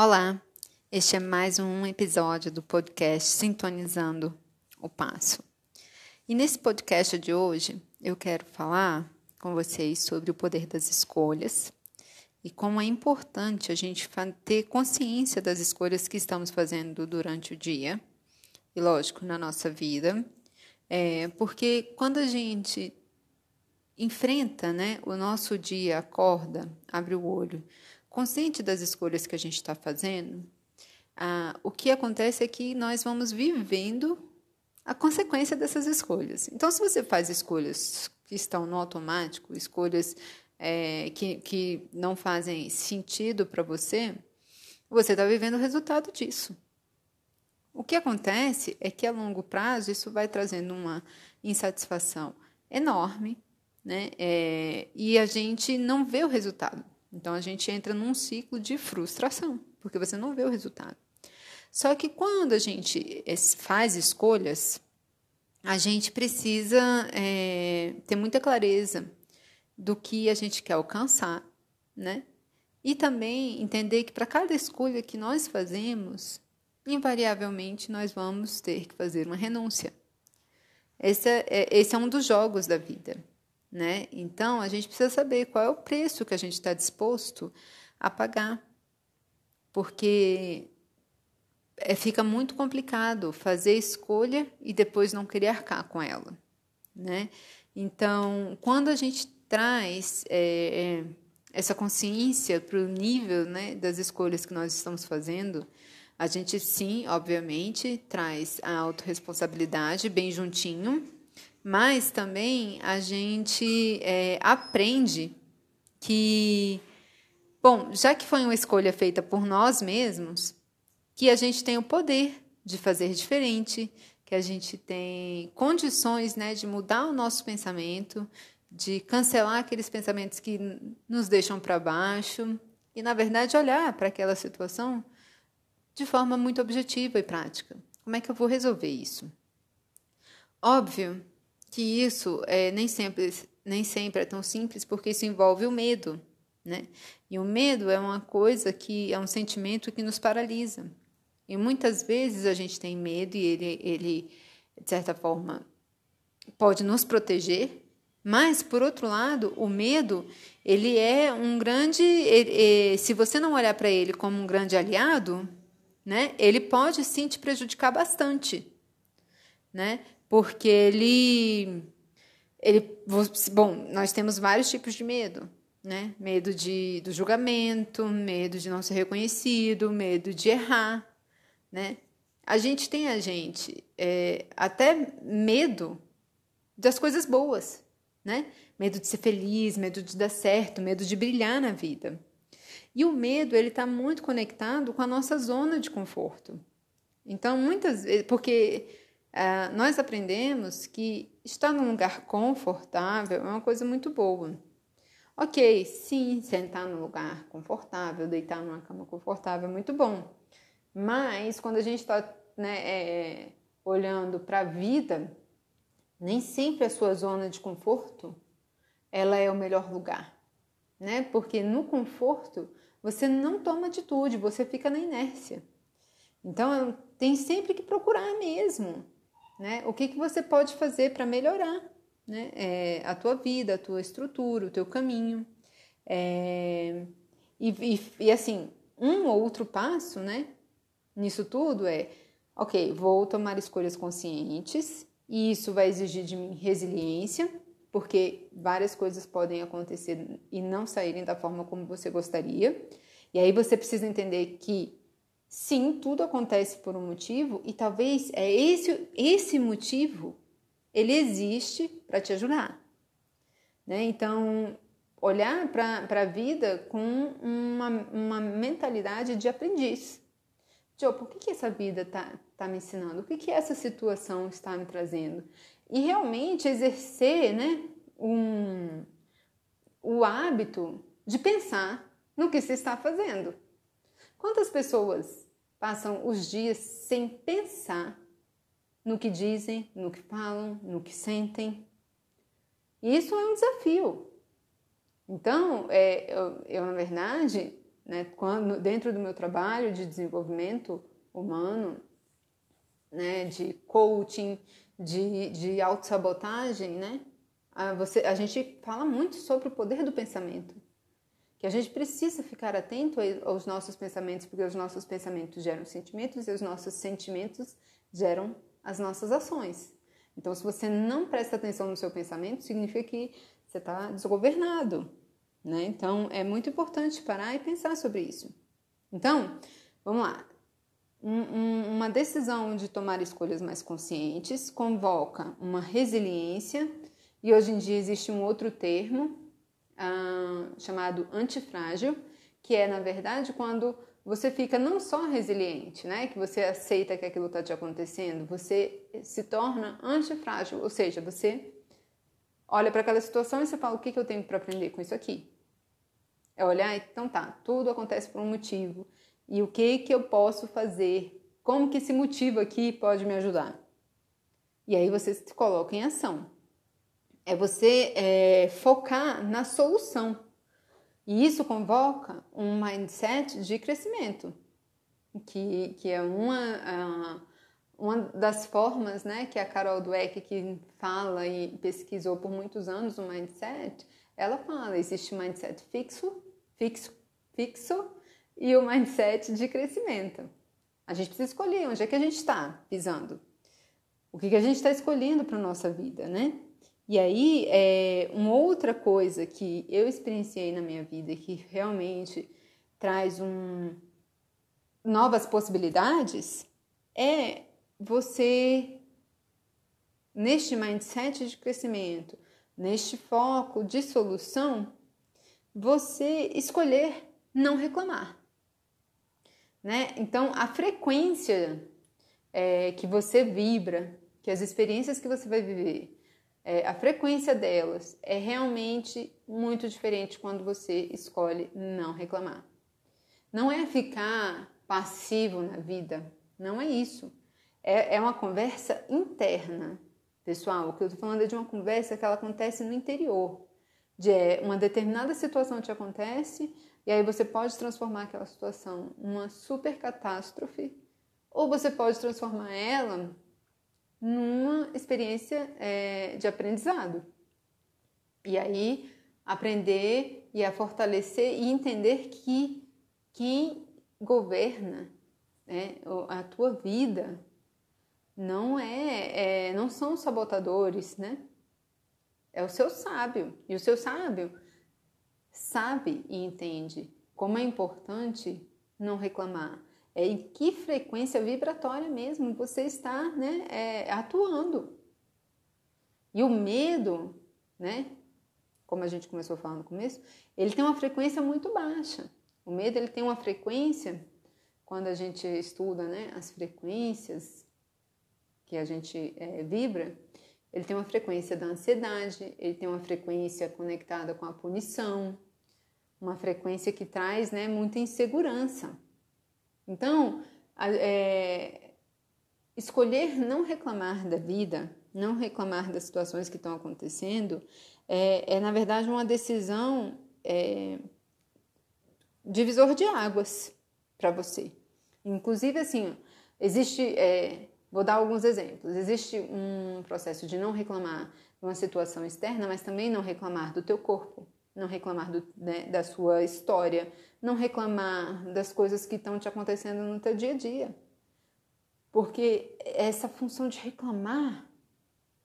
Olá, este é mais um episódio do podcast Sintonizando o Passo. E nesse podcast de hoje eu quero falar com vocês sobre o poder das escolhas e como é importante a gente ter consciência das escolhas que estamos fazendo durante o dia e, lógico, na nossa vida, é, porque quando a gente enfrenta né, o nosso dia, acorda, abre o olho, consciente das escolhas que a gente está fazendo, ah, o que acontece é que nós vamos vivendo a consequência dessas escolhas. Então, se você faz escolhas que estão no automático, escolhas é, que, que não fazem sentido para você, você está vivendo o resultado disso. O que acontece é que a longo prazo isso vai trazendo uma insatisfação enorme, né? É, e a gente não vê o resultado. Então a gente entra num ciclo de frustração, porque você não vê o resultado. Só que quando a gente faz escolhas, a gente precisa é, ter muita clareza do que a gente quer alcançar, né? E também entender que para cada escolha que nós fazemos, invariavelmente nós vamos ter que fazer uma renúncia. Esse é, esse é um dos jogos da vida, né? Então a gente precisa saber qual é o preço que a gente está disposto a pagar, porque é, fica muito complicado fazer escolha e depois não querer arcar com ela, né? Então, quando a gente traz é, é, essa consciência para o nível né, das escolhas que nós estamos fazendo, a gente sim, obviamente, traz a autorresponsabilidade bem juntinho, mas também a gente é, aprende que, bom, já que foi uma escolha feita por nós mesmos, que a gente tem o poder de fazer diferente, que a gente tem condições né, de mudar o nosso pensamento, de cancelar aqueles pensamentos que nos deixam para baixo e, na verdade, olhar para aquela situação de forma muito objetiva e prática. Como é que eu vou resolver isso? Óbvio que isso é, nem, sempre, nem sempre é tão simples, porque isso envolve o medo. Né? E o medo é uma coisa que é um sentimento que nos paralisa. E muitas vezes a gente tem medo e ele, ele de certa forma, pode nos proteger, mas, por outro lado, o medo, ele é um grande. Ele, se você não olhar para ele como um grande aliado, né, ele pode sim te prejudicar bastante. Né? Porque ele. ele bom, nós temos vários tipos de medo. Né? Medo de, do julgamento, medo de não ser reconhecido, medo de errar. Né? A gente tem a gente é, até medo das coisas boas né? Medo de ser feliz, medo de dar certo, medo de brilhar na vida. E o medo, ele está muito conectado com a nossa zona de conforto. Então, muitas vezes, porque uh, nós aprendemos que estar num lugar confortável é uma coisa muito boa. Ok, sim, sentar num lugar confortável, deitar numa cama confortável é muito bom. Mas quando a gente está né, é, olhando para a vida, nem sempre a sua zona de conforto ela é o melhor lugar, né? Porque no conforto você não toma atitude, você fica na inércia. Então tem sempre que procurar mesmo, né? O que, que você pode fazer para melhorar, né? É, a tua vida, a tua estrutura, o teu caminho. É, e, e, e assim, um outro passo, né? Nisso tudo é, ok, vou tomar escolhas conscientes e isso vai exigir de mim resiliência, porque várias coisas podem acontecer e não saírem da forma como você gostaria. E aí você precisa entender que sim, tudo acontece por um motivo e talvez é esse esse motivo ele existe para te ajudar. Né? Então, olhar para a vida com uma, uma mentalidade de aprendiz. Joe, por que, que essa vida está tá me ensinando? O que, que essa situação está me trazendo? E realmente exercer né, um, o hábito de pensar no que se está fazendo. Quantas pessoas passam os dias sem pensar no que dizem, no que falam, no que sentem? Isso é um desafio. Então, é, eu, eu, na verdade, né, quando, dentro do meu trabalho de desenvolvimento humano, né, de coaching, de, de autossabotagem, né, a, a gente fala muito sobre o poder do pensamento. Que a gente precisa ficar atento aos nossos pensamentos, porque os nossos pensamentos geram sentimentos e os nossos sentimentos geram as nossas ações. Então, se você não presta atenção no seu pensamento, significa que você está desgovernado. Né? Então, é muito importante parar e pensar sobre isso. Então, vamos lá. Um, um, uma decisão de tomar escolhas mais conscientes convoca uma resiliência, e hoje em dia existe um outro termo ah, chamado antifrágil, que é, na verdade, quando você fica não só resiliente, né, que você aceita que aquilo está te acontecendo, você se torna antifrágil, ou seja, você olha para aquela situação e você fala: o que, que eu tenho para aprender com isso aqui? É olhar, então tá, tudo acontece por um motivo. E o que, que eu posso fazer? Como que esse motivo aqui pode me ajudar? E aí você se coloca em ação. É você é, focar na solução e isso convoca um mindset de crescimento, que, que é uma, uma das formas né, que a Carol Dweck, que fala e pesquisou por muitos anos o mindset, ela fala, existe o mindset fixo, fixo, fixo e o mindset de crescimento. A gente precisa escolher onde é que a gente está pisando. O que, que a gente está escolhendo para a nossa vida, né? E aí, é, uma outra coisa que eu experienciei na minha vida que realmente traz um, novas possibilidades é você, neste mindset de crescimento, neste foco de solução, você escolher não reclamar. Né? Então, a frequência é, que você vibra, que as experiências que você vai viver, é, a frequência delas é realmente muito diferente quando você escolhe não reclamar. Não é ficar passivo na vida, não é isso. É, é uma conversa interna, pessoal. O que eu estou falando é de uma conversa que ela acontece no interior. De é, uma determinada situação te acontece e aí você pode transformar aquela situação numa super catástrofe ou você pode transformar ela numa experiência é, de aprendizado. E aí aprender e a fortalecer e entender que quem governa né, a tua vida não é, é, não são os sabotadores, né? É o seu sábio. E o seu sábio sabe e entende como é importante não reclamar, é em que frequência vibratória mesmo você está né, é, atuando. E o medo, né, como a gente começou a falar no começo, ele tem uma frequência muito baixa. O medo ele tem uma frequência, quando a gente estuda né, as frequências que a gente é, vibra, ele tem uma frequência da ansiedade, ele tem uma frequência conectada com a punição, uma frequência que traz né, muita insegurança. Então, é, escolher não reclamar da vida, não reclamar das situações que estão acontecendo, é, é na verdade uma decisão é, divisor de águas para você. Inclusive, assim, existe, é, vou dar alguns exemplos. Existe um processo de não reclamar de uma situação externa, mas também não reclamar do teu corpo, não reclamar do, né, da sua história, não reclamar das coisas que estão te acontecendo no teu dia a dia. Porque essa função de reclamar,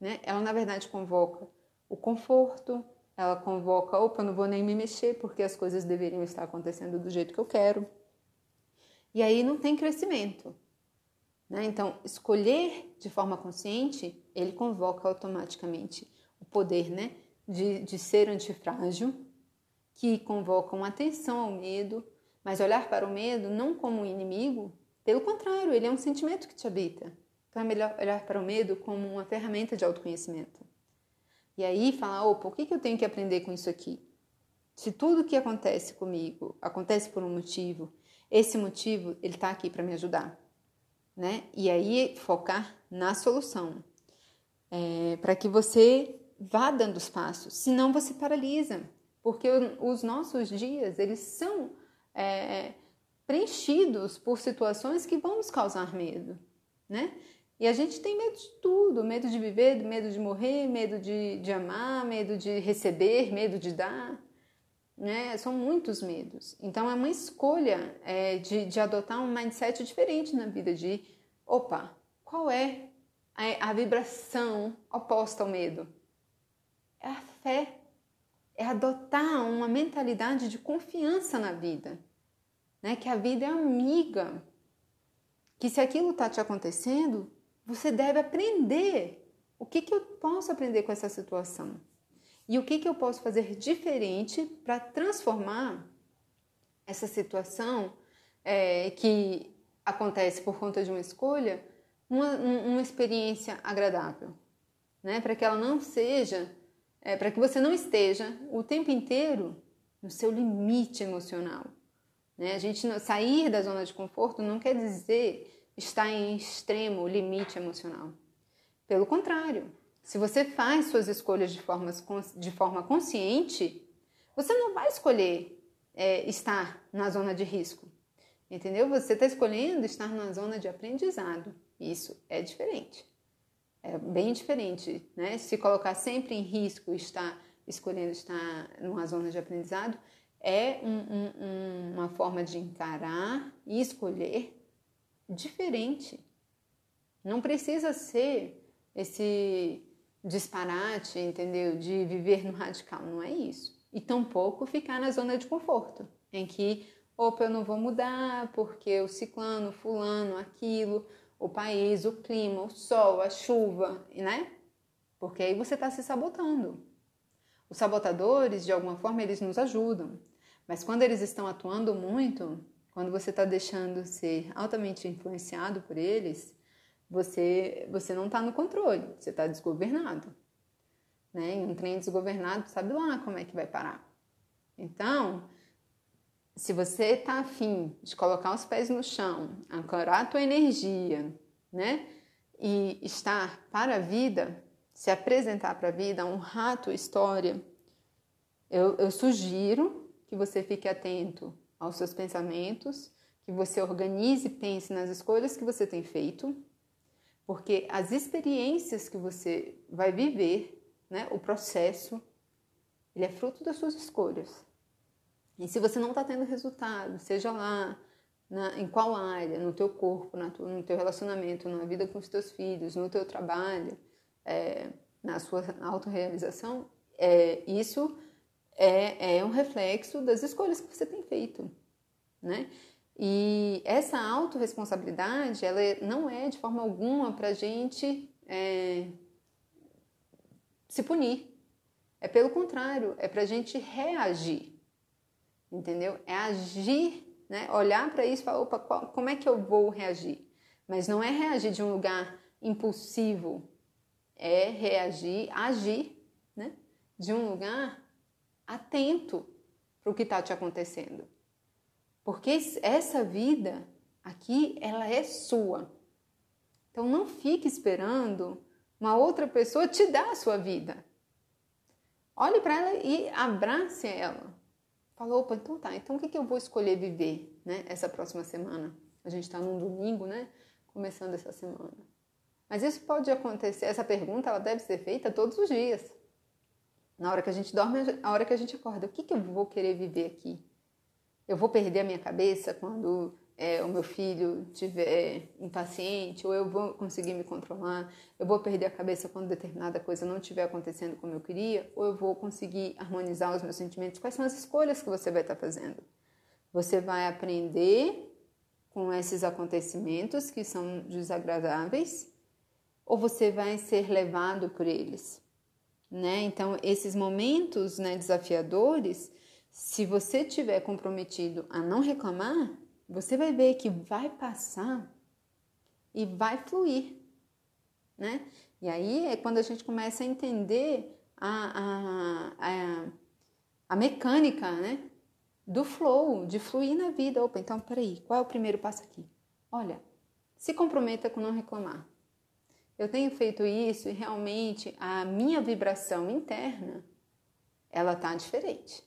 né, ela na verdade convoca o conforto, ela convoca, opa, não vou nem me mexer porque as coisas deveriam estar acontecendo do jeito que eu quero. E aí não tem crescimento. Né? Então, escolher de forma consciente, ele convoca automaticamente o poder né, de, de ser antifrágil, que convocam atenção ao medo, mas olhar para o medo não como um inimigo, pelo contrário, ele é um sentimento que te habita. Então é melhor olhar para o medo como uma ferramenta de autoconhecimento. E aí falar, opa, o que eu tenho que aprender com isso aqui? Se tudo que acontece comigo acontece por um motivo, esse motivo ele está aqui para me ajudar, né? E aí focar na solução, é, para que você vá dando os passos. Senão você paralisa, porque os nossos dias, eles são é, preenchidos por situações que vão nos causar medo, né? E a gente tem medo de tudo: medo de viver, medo de morrer, medo de, de amar, medo de receber, medo de dar. Né? São muitos medos. Então é uma escolha é, de, de adotar um mindset diferente na vida: de opa, qual é a, a vibração oposta ao medo? É a fé. É adotar uma mentalidade de confiança na vida. Né? Que a vida é amiga. Que se aquilo está te acontecendo, você deve aprender. O que, que eu posso aprender com essa situação? E o que, que eu posso fazer diferente para transformar essa situação é, que acontece por conta de uma escolha uma, uma experiência agradável, né? Para que ela não seja, é, para que você não esteja o tempo inteiro no seu limite emocional. Né? A gente não, sair da zona de conforto não quer dizer está em extremo limite emocional. Pelo contrário, se você faz suas escolhas de, formas, de forma consciente, você não vai escolher é, estar na zona de risco. Entendeu? Você está escolhendo estar na zona de aprendizado. Isso é diferente. É bem diferente, né? Se colocar sempre em risco, estar escolhendo estar numa zona de aprendizado, é um, um, uma forma de encarar e escolher diferente. Não precisa ser esse disparate, entendeu? De viver no radical, não é isso. E tampouco ficar na zona de conforto, em que, opa, eu não vou mudar porque o ciclano, fulano, aquilo, o país, o clima, o sol, a chuva, né? Porque aí você está se sabotando. Os sabotadores, de alguma forma, eles nos ajudam. Mas quando eles estão atuando muito, quando você está deixando ser altamente influenciado por eles, você, você não está no controle, você está desgovernado. Né? E um trem desgovernado, sabe lá como é que vai parar. Então, se você está afim de colocar os pés no chão, ancorar a tua energia, né? E estar para a vida, se apresentar para a vida, honrar a tua história, eu, eu sugiro que você fique atento aos seus pensamentos, que você organize e pense nas escolhas que você tem feito, porque as experiências que você vai viver, né, o processo, ele é fruto das suas escolhas. E se você não está tendo resultado, seja lá na, em qual área, no teu corpo, na tu, no teu relacionamento, na vida com os teus filhos, no teu trabalho, é, na sua autorrealização, é, isso é, é um reflexo das escolhas que você tem feito, né? E essa autorresponsabilidade, ela não é de forma alguma para a gente é, se punir. É pelo contrário, é para a gente reagir, entendeu? É agir, né? Olhar para isso e falar, opa, qual, como é que eu vou reagir? Mas não é reagir de um lugar impulsivo, é reagir, agir, né? De um lugar atento para o que está te acontecendo. Porque essa vida aqui, ela é sua. Então não fique esperando uma outra pessoa te dar a sua vida. Olhe para ela e abrace ela. Falou, opa, então tá, então o que, que eu vou escolher viver, né, essa próxima semana? A gente está num domingo, né, começando essa semana. Mas isso pode acontecer, essa pergunta ela deve ser feita todos os dias. Na hora que a gente dorme, na hora que a gente acorda, o que, que eu vou querer viver aqui? Eu vou perder a minha cabeça quando é, o meu filho estiver impaciente, ou eu vou conseguir me controlar, eu vou perder a cabeça quando determinada coisa não estiver acontecendo como eu queria, ou eu vou conseguir harmonizar os meus sentimentos. Quais são as escolhas que você vai estar fazendo? Você vai aprender com esses acontecimentos que são desagradáveis, ou você vai ser levado por eles? né? Então, esses momentos né, desafiadores, se você tiver comprometido a não reclamar, você vai ver que vai passar e vai fluir, né? E aí é quando a gente começa a entender a, a, a, a mecânica, né? Do flow, de fluir na vida. Opa, então peraí, qual é o primeiro passo aqui? Olha, se comprometa com não reclamar eu tenho feito isso e realmente a minha vibração interna ela tá diferente.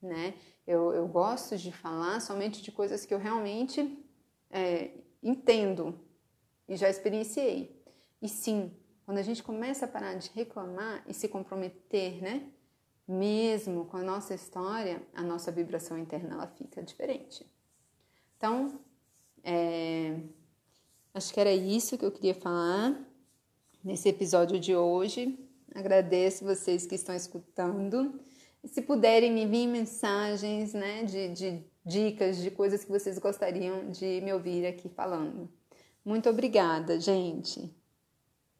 né? Eu, eu gosto de falar somente de coisas que eu realmente é, entendo e já experienciei. E sim, quando a gente começa a parar de reclamar e se comprometer, né? Mesmo com a nossa história, a nossa vibração interna ela fica diferente. Então, é, acho que era isso que eu queria falar nesse episódio de hoje. Agradeço vocês que estão escutando. Se puderem me enviar mensagens, né, de, de dicas, de coisas que vocês gostariam de me ouvir aqui falando. Muito obrigada, gente.